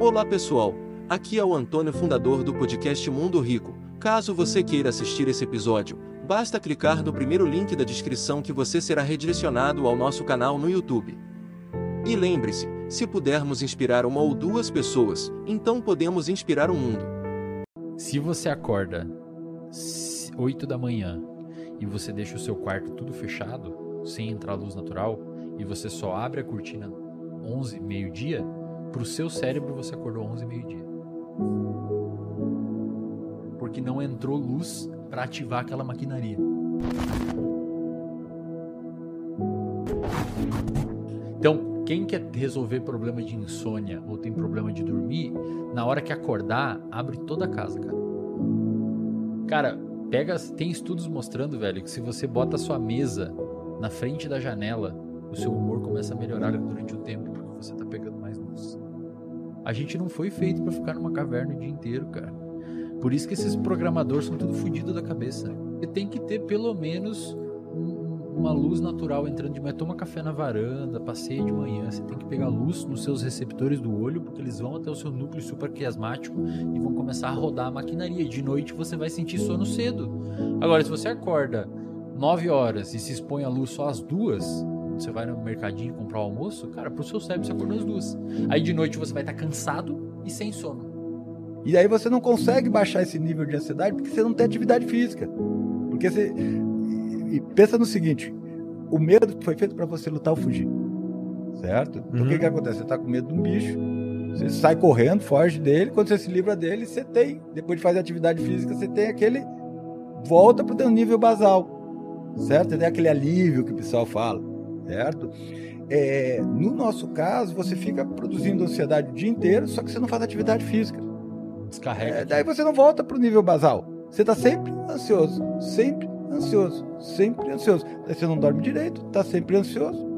Olá pessoal, aqui é o Antônio, fundador do podcast Mundo Rico. Caso você queira assistir esse episódio, basta clicar no primeiro link da descrição que você será redirecionado ao nosso canal no YouTube. E lembre-se, se pudermos inspirar uma ou duas pessoas, então podemos inspirar o mundo. Se você acorda 8 da manhã e você deixa o seu quarto tudo fechado, sem entrar luz natural, e você só abre a cortina 11, meio-dia, para o seu cérebro você acordou 11, meio-dia. Porque não entrou luz para ativar aquela maquinaria. Então, quem quer resolver problema de insônia ou tem problema de dormir, na hora que acordar, abre toda a casa, cara. Cara, pega, tem estudos mostrando, velho, que se você bota a sua mesa na frente da janela, o seu humor começa a melhorar durante o tempo, porque você tá pegando mais luz. A gente não foi feito para ficar numa caverna o dia inteiro, cara. Por isso que esses programadores são tudo fodidos da cabeça. Você tem que ter pelo menos uma luz natural entrando de manhã. Toma café na varanda, passeia de manhã. Você tem que pegar luz nos seus receptores do olho, porque eles vão até o seu núcleo supraquiasmático e vão começar a rodar a maquinaria. De noite você vai sentir sono cedo. Agora, se você acorda 9 horas e se expõe à luz só às duas, você vai no mercadinho comprar o almoço, cara, pro seu cérebro você acordou às duas. Aí de noite você vai estar cansado e sem sono. E aí você não consegue baixar esse nível de ansiedade porque você não tem atividade física. Porque você. E pensa no seguinte: o medo foi feito para você lutar ou fugir. Certo? Então o que, uhum. que acontece? Você tá com medo de um bicho, você sai correndo, foge dele, quando você se livra dele, você tem, depois de fazer atividade física, você tem aquele. Volta pro teu nível basal. Certo? Você tem aquele alívio que o pessoal fala certo? É, no nosso caso, você fica produzindo ansiedade o dia inteiro, só que você não faz atividade física. Descarrega. É, daí você não volta para o nível basal. Você está sempre ansioso, sempre ansioso, sempre ansioso. Daí você não dorme direito, está sempre ansioso.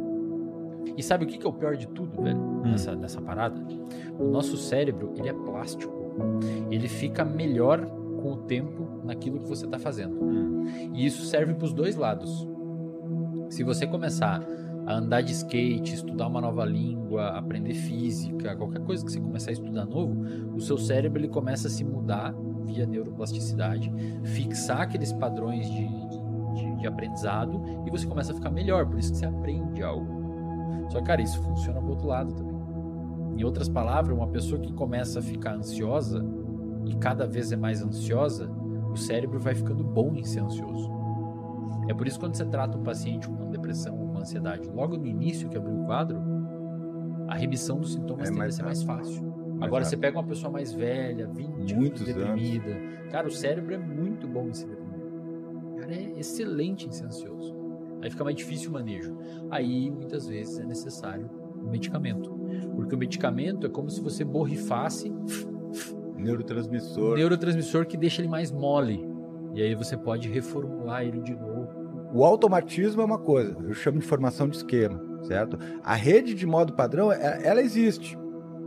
E sabe o que, que é o pior de tudo, velho, hum. nessa, nessa parada? O nosso cérebro, ele é plástico. Ele fica melhor com o tempo naquilo que você está fazendo. Hum. E isso serve para os dois lados. Se você começar a andar de skate, estudar uma nova língua, aprender física, qualquer coisa que você começar a estudar novo, o seu cérebro ele começa a se mudar via neuroplasticidade, fixar aqueles padrões de, de, de aprendizado e você começa a ficar melhor, por isso que você aprende algo. Só que, cara, isso funciona pro outro lado também. Em outras palavras, uma pessoa que começa a ficar ansiosa e cada vez é mais ansiosa, o cérebro vai ficando bom em ser ansioso. É por isso que quando você trata um paciente com depressão ou com ansiedade logo no início que abriu o quadro, a remissão dos sintomas é tende a ser mais fácil. Mais Agora rápido. você pega uma pessoa mais velha, 20 Muitos anos deprimida. Anos. Cara, o cérebro é muito bom em se deprimir. Cara, é excelente em ser ansioso. Aí fica mais difícil o manejo. Aí muitas vezes é necessário um medicamento. Porque o medicamento é como se você borrifasse neurotransmissor. Neurotransmissor que deixa ele mais mole. E aí você pode reformular ele de novo o automatismo é uma coisa, eu chamo de formação de esquema, certo? A rede de modo padrão, é, ela existe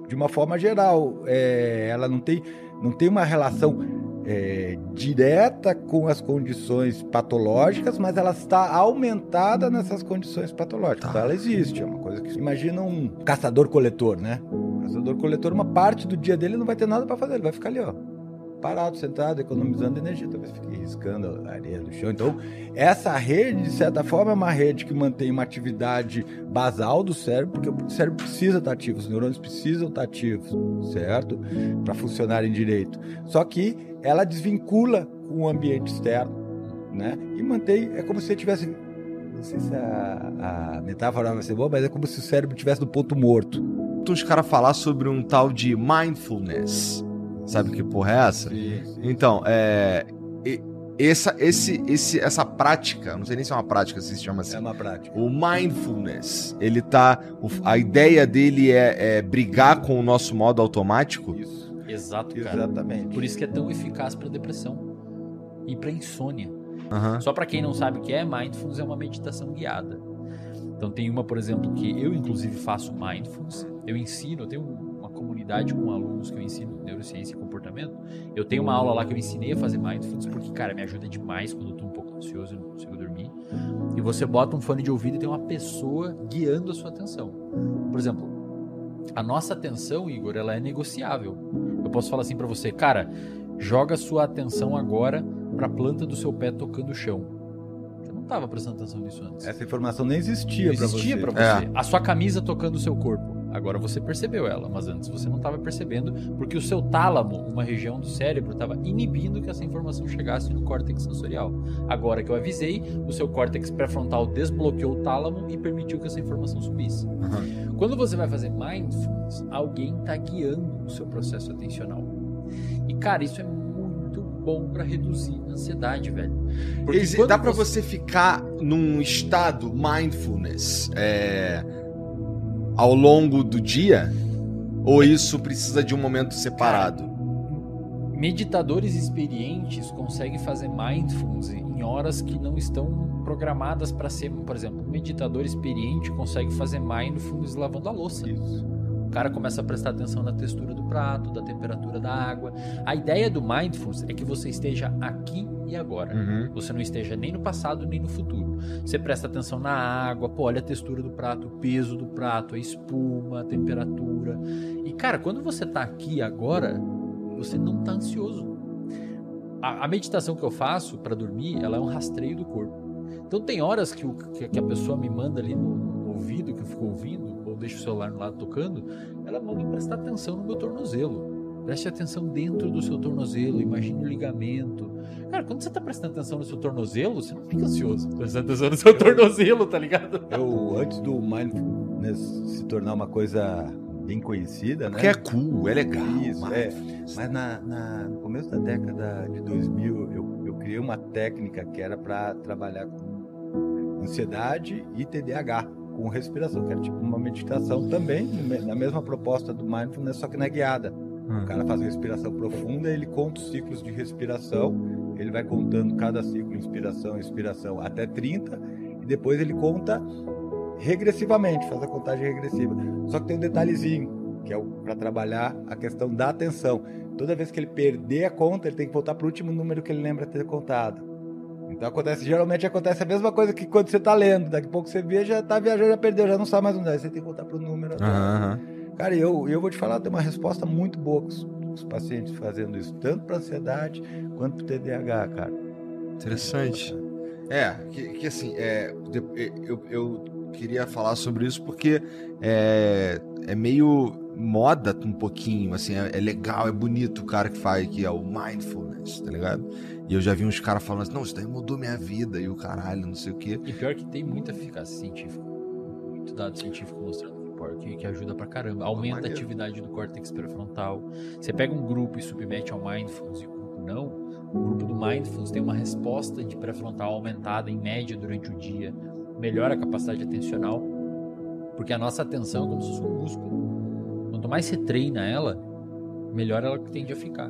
de uma forma geral, é, ela não tem, não tem uma relação é, direta com as condições patológicas, mas ela está aumentada nessas condições patológicas. Tá. Então ela existe, é uma coisa que imagina um caçador-coletor, né? O caçador-coletor, uma parte do dia dele não vai ter nada para fazer, ele vai ficar ali, ó parado, sentado, economizando energia, talvez fique riscando a areia do chão. Então, essa rede, de certa forma, é uma rede que mantém uma atividade basal do cérebro, porque o cérebro precisa estar ativo, os neurônios precisam estar ativos, certo? Para funcionarem direito. Só que ela desvincula com o ambiente externo, né? E mantém, é como se tivesse não sei se a, a, metáfora vai ser boa, mas é como se o cérebro estivesse no ponto morto. Os caras falar sobre um tal de mindfulness. Sabe que porra é essa? Sim, sim. Então, é. Essa, esse, esse, essa prática, não sei nem se é uma prática, se chama assim. É uma prática. O mindfulness, ele tá. A ideia dele é, é brigar com o nosso modo automático. Isso. Exato, cara. Exatamente. Por isso que é tão eficaz para depressão e para insônia. Uhum. Só para quem não sabe o que é, mindfulness é uma meditação guiada. Então tem uma, por exemplo, que eu inclusive faço mindfulness. Eu ensino, eu tenho uma comunidade com alunos que eu ensino neurociência e comportamento. Eu tenho uma aula lá que eu ensinei a fazer mindfulness porque, cara, me ajuda demais quando eu tô um pouco ansioso e não consigo dormir. E você bota um fone de ouvido e tem uma pessoa guiando a sua atenção. Por exemplo, a nossa atenção, Igor, ela é negociável. Eu posso falar assim para você, cara, joga sua atenção agora para a planta do seu pé tocando o chão. Você não estava prestando atenção nisso antes. Essa informação nem existia Não para existia você. para você. A sua camisa tocando o seu corpo. Agora você percebeu ela, mas antes você não estava percebendo porque o seu tálamo, uma região do cérebro, estava inibindo que essa informação chegasse no córtex sensorial. Agora que eu avisei, o seu córtex pré-frontal desbloqueou o tálamo e permitiu que essa informação subisse. Uhum. Quando você vai fazer mindfulness, alguém está guiando o seu processo atencional. E cara, isso é muito bom para reduzir a ansiedade, velho. Porque Exi- Dá pra você ficar num estado mindfulness é, ao longo do dia? Ou isso precisa de um momento separado? Meditadores experientes conseguem fazer mindfulness em horas que não estão programadas para ser, por exemplo, um meditador experiente consegue fazer mindfulness lavando a louça. Isso. O cara começa a prestar atenção na textura do prato, da temperatura da água. A ideia do mindfulness é que você esteja aqui e agora. Uhum. Você não esteja nem no passado nem no futuro. Você presta atenção na água, pô, olha a textura do prato, o peso do prato, a espuma, a temperatura. E cara, quando você tá aqui agora, você não tá ansioso. A, a meditação que eu faço para dormir, ela é um rastreio do corpo. Então tem horas que, o- que- a pessoa me manda ali no, no ouvido, que eu fico ouvindo, ou deixo o celular no lado tocando, ela manda prestar atenção no meu tornozelo. Preste atenção dentro do seu tornozelo, imagine o ligamento. Cara, quando você tá prestando atenção no seu tornozelo, você não fica ansioso prestando atenção no seu tornozelo, tá ligado? Eu, antes do mindfulness se tornar uma coisa bem conhecida, né? Porque é cool, é legal. Isso, mas- é. Mas na, na- no começo da década de 2000, eu, eu criei uma técnica que era para trabalhar com ansiedade e TDAH, com respiração, que era tipo uma meditação também, na mesma proposta do mindfulness, só que na guiada. O cara faz respiração profunda, ele conta os ciclos de respiração, ele vai contando cada ciclo, inspiração, expiração, até 30, e depois ele conta regressivamente, faz a contagem regressiva. Só que tem um detalhezinho, que é para trabalhar a questão da atenção. Toda vez que ele perder a conta, ele tem que voltar para o último número que ele lembra ter contado. Então acontece, geralmente acontece a mesma coisa que quando você está lendo. Daqui a pouco você vê, já está viajando, já perdeu, já não sabe mais onde é. Você tem que voltar para o número. aham. Cara, e eu, eu vou te falar, tem uma resposta muito boa com os, com os pacientes fazendo isso, tanto para ansiedade quanto para TDAH, cara. Interessante. É, que, que assim, é, eu, eu queria falar sobre isso porque é, é meio moda um pouquinho, assim, é, é legal, é bonito o cara que faz, que é o mindfulness, tá ligado? E eu já vi uns caras falando assim, não, isso daí mudou minha vida e o caralho, não sei o quê. E pior que tem muita eficácia científica. Muito dado científico mostrando que, que, ajuda pra caramba. Aumenta a atividade do córtex pré-frontal. Você pega um grupo e submete ao mindfulness e o grupo não. O grupo do mindfulness tem uma resposta de pré-frontal aumentada em média durante o dia. Melhora a capacidade atencional. Porque a nossa atenção é como se fosse um músculo. Quanto mais você treina ela, melhor ela tende a ficar.